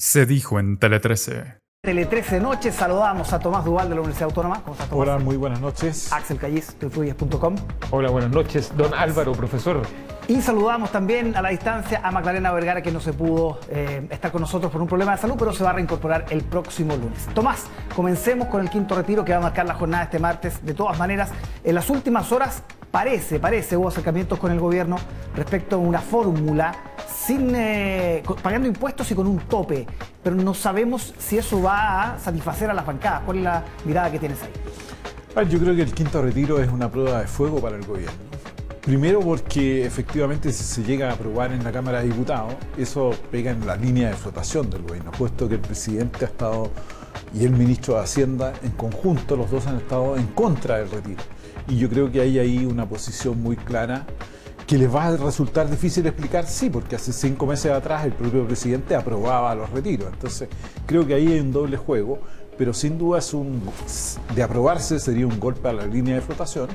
Se dijo en Tele 13. Tele 13 Noche, saludamos a Tomás Duval de la Universidad Autónoma. ¿Cómo estás, Tomás? Hola, muy buenas noches. Axel Callis, tuyfluyes.com. Hola, buenas noches, don Álvaro, profesor. Y saludamos también a la distancia a Magdalena Vergara, que no se pudo eh, estar con nosotros por un problema de salud, pero se va a reincorporar el próximo lunes. Tomás, comencemos con el quinto retiro que va a marcar la jornada este martes. De todas maneras, en las últimas horas parece, parece, hubo acercamientos con el gobierno respecto a una fórmula eh, pagando impuestos y con un tope, pero no sabemos si eso va a satisfacer a las bancadas. ¿Cuál es la mirada que tienes ahí? Ah, yo creo que el quinto retiro es una prueba de fuego para el gobierno. Primero porque efectivamente si se llega a aprobar en la Cámara de Diputados, eso pega en la línea de flotación del gobierno, puesto que el presidente ha estado y el ministro de Hacienda en conjunto, los dos han estado en contra del retiro. Y yo creo que hay ahí una posición muy clara que les va a resultar difícil explicar, sí, porque hace cinco meses atrás el propio presidente aprobaba los retiros. Entonces, creo que ahí hay un doble juego, pero sin duda es un, de aprobarse sería un golpe a la línea de flotación.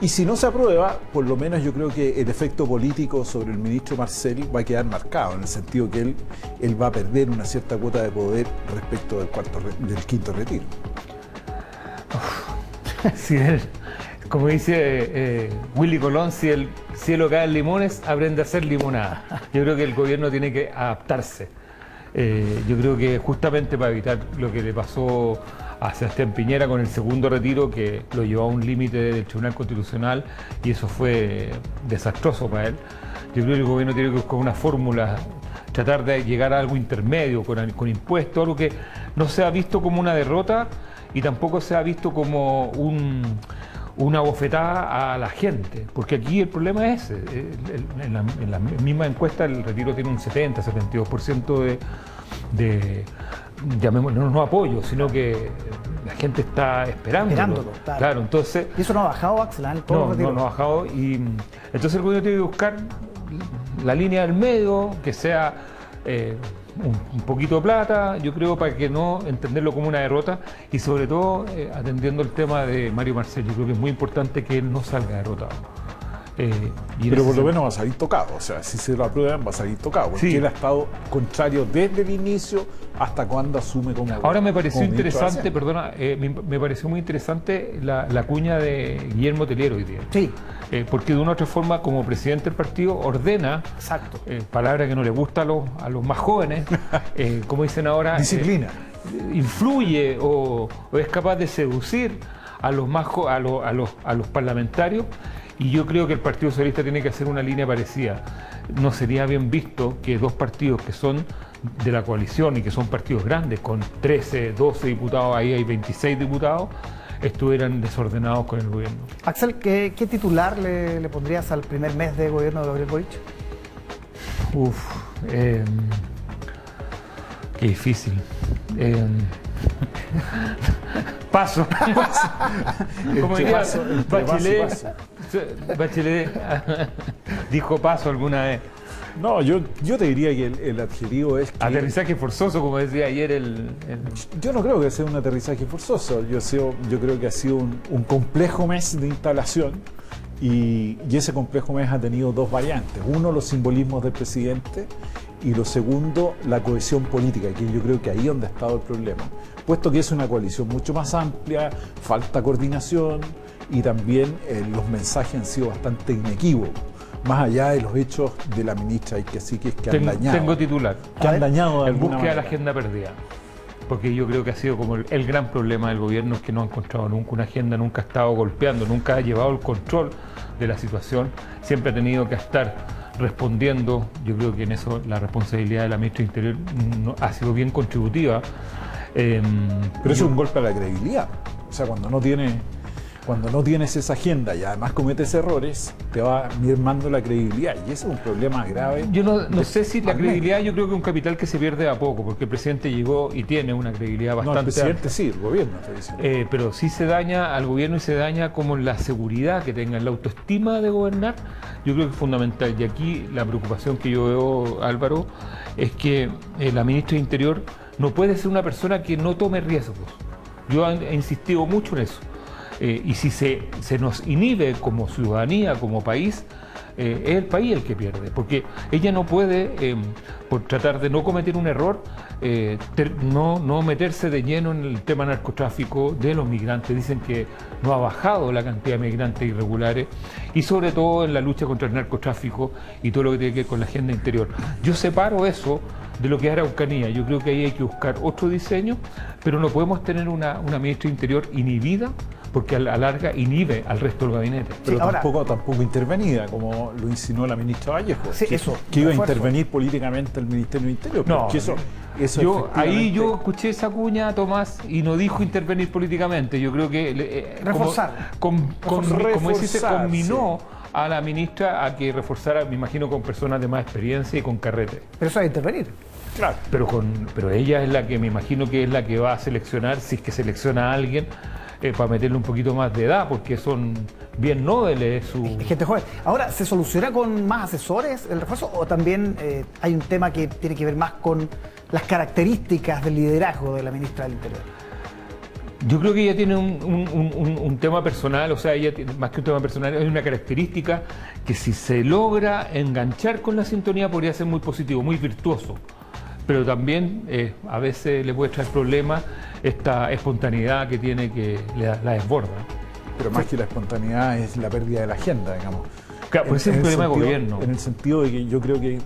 Y si no se aprueba, por lo menos yo creo que el efecto político sobre el ministro Marcel va a quedar marcado, en el sentido que él, él va a perder una cierta cuota de poder respecto del, cuarto, del quinto retiro. Sí, él como dice eh, Willy Colón, si el cielo cae en limones, aprende a hacer limonada. Yo creo que el gobierno tiene que adaptarse. Eh, yo creo que justamente para evitar lo que le pasó a Sebastián Piñera con el segundo retiro, que lo llevó a un límite del Tribunal Constitucional y eso fue desastroso para él. Yo creo que el gobierno tiene que buscar una fórmula, tratar de llegar a algo intermedio con, con impuestos, algo que no sea visto como una derrota y tampoco sea visto como un una bofetada a la gente, porque aquí el problema es, eh, en la, misma encuesta el retiro tiene un 70, 72% de, de llamémoslo, no, apoyo, sino que la gente está esperando. Esperándolo, claro. entonces... ¿Y eso no ha bajado, Axel? No, no, no ha bajado y entonces el gobierno tiene que buscar la línea del medio, que sea... Eh, un, poquito de plata, yo creo, para que no entenderlo como una derrota y sobre todo eh, atendiendo el tema de Mario Marcel, yo creo que es muy importante que él no salga derrotado. Eh, Pero por lo menos va a salir tocado, o sea, si se lo aprueban va a salir tocado, porque él ha estado contrario desde el inicio hasta cuando asume como... Ahora me pareció interesante, perdona, eh, me, pareció muy interesante la, cuña de Guillermo Telero hoy día. Sí. Eh, porque de una u otra forma, como presidente del partido, ordena, Exacto. palabra que no le gusta a los, a los más jóvenes, como dicen ahora... Disciplina. influye o, es capaz de seducir a los, más, a, los, a, los, a los parlamentarios y yo creo que el Partido Socialista tiene que hacer una línea parecida. No sería bien visto que dos partidos que son de la coalición y que son partidos grandes, con 13, 12 diputados, ahí hay 26 diputados, estuvieran desordenados con el gobierno. Axel, ¿qué, titular le, pondrías al primer mes de gobierno de Gabriel Boric? Uf, em, qué difícil. Eh, paso. Como diría Bachelet, Bachelet dijo paso alguna vez. No, yo, yo te diría que el, adjetivo es Aterrizaje forzoso, como decía ayer el, Yo no creo que sea un aterrizaje forzoso. Yo, yo creo que ha sido un, complejo mes de instalación y, y, ese complejo mes ha tenido dos variantes. Uno, los simbolismos del presidente y lo segundo, la cohesión política, que yo creo que ahí es donde ha estado el problema. Puesto que es una coalición mucho más amplia, falta coordinación y también eh, los mensajes han sido bastante inequívocos más allá de los hechos de la ministra y que sí que es que han dañado. Tengo titular. Que han dañado El búsqueda de la agenda perdida. Porque yo creo que ha sido como el, gran problema del gobierno es que no ha encontrado nunca una agenda, nunca ha estado golpeando, nunca ha llevado el control de la situación, siempre ha tenido que estar respondiendo. Yo creo que en eso la responsabilidad de la ministra de Interior ha sido bien contributiva. Em, Pero es un golpe a la credibilidad. O sea, cuando no tiene cuando no tienes esa agenda y además cometes errores, te va mermando la credibilidad y ese es un problema grave. Yo no, sé si la credibilidad, yo creo que es un capital que se pierde a poco, porque el presidente llegó y tiene una credibilidad bastante. No, el presidente sí, el gobierno. Eh, pero sí se daña al gobierno y se daña como la seguridad que tenga, la autoestima de gobernar, yo creo que es fundamental. Y aquí la preocupación que yo veo, Álvaro, es que eh, la ministra de Interior no puede ser una persona que no tome riesgos. Yo he insistido mucho en eso. Eh, y si se, se, nos inhibe como ciudadanía, como país, eh, es el país el que pierde, porque ella no puede, eh, por tratar de no cometer un error, eh, no, no meterse de lleno en el tema narcotráfico de los migrantes. Dicen que no ha bajado la cantidad de migrantes irregulares y sobre todo en la lucha contra el narcotráfico y todo lo que tiene que ver con la agenda interior. Yo separo eso de lo que es Araucanía. Yo creo que ahí hay que buscar otro diseño, pero no podemos tener una, una ministra interior inhibida porque a la larga inhibe al resto del gabinete. Pero Sí, ahora- tampoco, tampoco intervenida, como lo insinuó la ministra Vallejo. Sí, que, eso, que iba a intervenir políticamente el Ministerio del Interior. No, eso, eso yo, ahí yo escuché esa cuña, Tomás, y no dijo intervenir políticamente. Yo creo que... eh, como- Reforzar. con- con- como dice, Reforzar, combinó a la ministra a que reforzara, me imagino, con personas de más experiencia y con carrete. Pero eso hay que intervenir. Claro. Pero, con, pero ella es la que me imagino que es la que va a seleccionar, si es que selecciona a alguien, eh, para meterle un poquito más de edad, porque son bien nobles su... Es gente joven. Ahora, ¿se soluciona con más asesores el refuerzo o también eh, hay un tema que tiene que ver más con las características del liderazgo de la ministra del Interior? Yo creo que ella tiene un, un- un- tema personal, o sea, ella tiene, más que un tema personal, hay una característica que si se logra enganchar con la sintonía podría ser muy positivo, muy virtuoso. Pero también eh, a veces le puede traer problemas esta espontaneidad que tiene que la, la desborda. Pero más que la espontaneidad es la pérdida de la agenda, digamos. Claro, por ese es un problema de gobierno. En el sentido de que yo creo que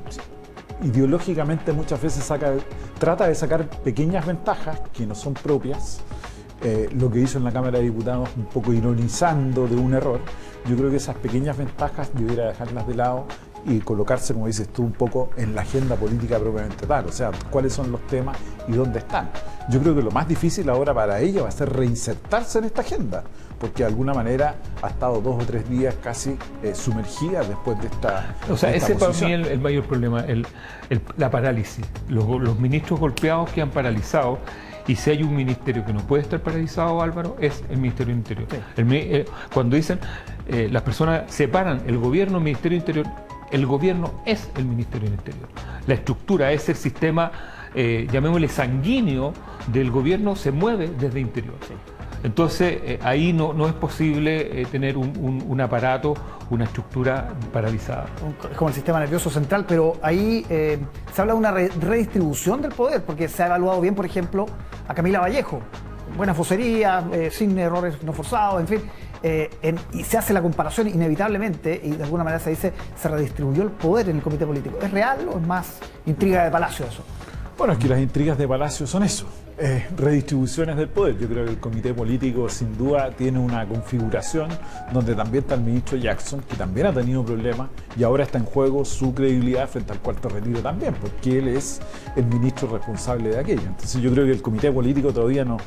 ideológicamente muchas veces saca, trata de sacar pequeñas ventajas que no son propias. eh, lo que hizo en la Cámara de Diputados, un poco ironizando de un error. Yo creo que esas pequeñas ventajas debiera dejarlas de lado y colocarse, como dices tú, un poco en la agenda política propiamente tal. O sea, cuáles son los temas y dónde están. Yo creo que lo más difícil ahora para ella va a ser reinsertarse en esta agenda, porque de alguna manera ha estado dos o tres días casi eh, sumergida después de esta. O sea, ese para posición. mí es el, el mayor problema, el- el- la parálisis. Los, los ministros golpeados quedan paralizados. Y si hay un ministerio que no puede estar paralizado, Álvaro, es el Ministerio del Interior. El eh, cuando dicen, eh, las personas separan el gobierno del Ministerio del Interior, el gobierno es el Ministerio del Interior. La estructura, ese sistema, eh, llamémosle sanguíneo del gobierno, se mueve desde interior. Entonces, eh, ahí no, no es posible eh, tener un, un- un aparato, una estructura paralizada. Es como el sistema nervioso central, pero ahí eh, se habla de una re- redistribución del poder, porque se ha evaluado bien, por ejemplo, a Camila Vallejo. Buena fosería, sin errores no forzados, en fin. Eh, y se hace la comparación inevitablemente, y de alguna manera se dice, se redistribuyó el poder en el comité político. ¿Es real o es más intriga de palacio eso? Bueno, es que las intrigas de Palacio son eso, redistribuciones del poder. Yo creo que el comité político sin duda tiene una configuración donde también está el ministro Jackson, que también ha tenido problemas y ahora está en juego su credibilidad frente al cuarto retiro también, porque él es el ministro responsable de aquello. Entonces yo creo que el comité político todavía no,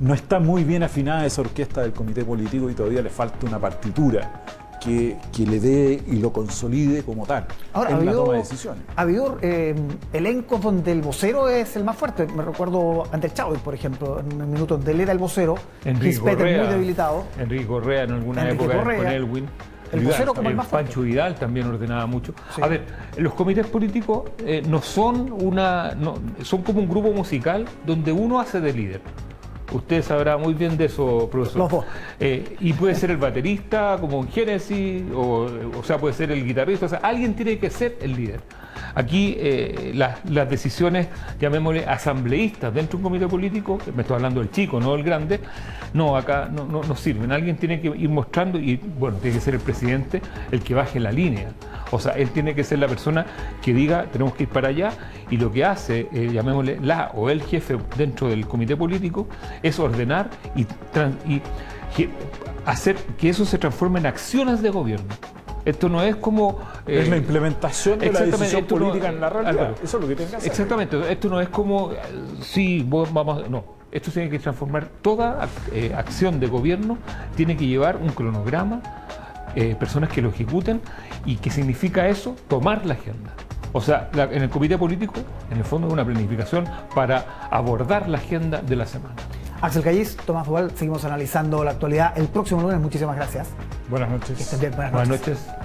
no está muy bien afinada esa orquesta del comité político y todavía le falta una partitura. Que, que le dé y lo consolide como tal Ahora, en ha la habido, toma de decisiones. ha habido eh, elencos donde el vocero es el más fuerte. Me recuerdo ante el Chávez, por ejemplo, en un minuto donde él era el vocero, Enrique Correa, muy debilitado. Enrique Correa en alguna Enrique época Correa, con Elwin. el Vidal vocero como el más fuerte. Pancho Vidal también ordenaba mucho. Sí. A ver, los comités políticos eh, no son una. no- son como un grupo musical donde uno hace de líder. Usted sabrá muy bien de eso, profesor. Los dos. Eh, y puede ser el baterista, como en Genesis, o, o sea, puede ser el guitarrista. O sea, alguien tiene que ser el líder. Aquí eh, las, las decisiones, llamémosle asambleístas dentro de un comité político, me estoy hablando del chico, no del grande, no, acá no, no, no sirven. Alguien tiene que ir mostrando y, bueno, tiene que ser el presidente el que baje la línea. O sea, él tiene que ser la persona que diga, tenemos que ir para allá, y lo que hace, eh, llamémosle la o el jefe dentro del comité político, es ordenar y, hacer que eso se transforme en acciones de gobierno. Esto no es como... es eh, la implementación de la decisión no- política en la realidad. Eso es lo que tiene que hacer. Exactamente, esto no es como, eh, sí, vamos, no, esto tiene que transformar toda eh, acción de gobierno, tiene que llevar un cronograma, eh, personas que lo ejecuten y qué significa eso, tomar la agenda. O sea, la- en el comité político, en el fondo, es una planificación para abordar la agenda de la semana. Axel Callis, Tomás Duval, seguimos analizando la actualidad el próximo lunes. Muchísimas gracias. Buenas noches. Bien. Buenas noches.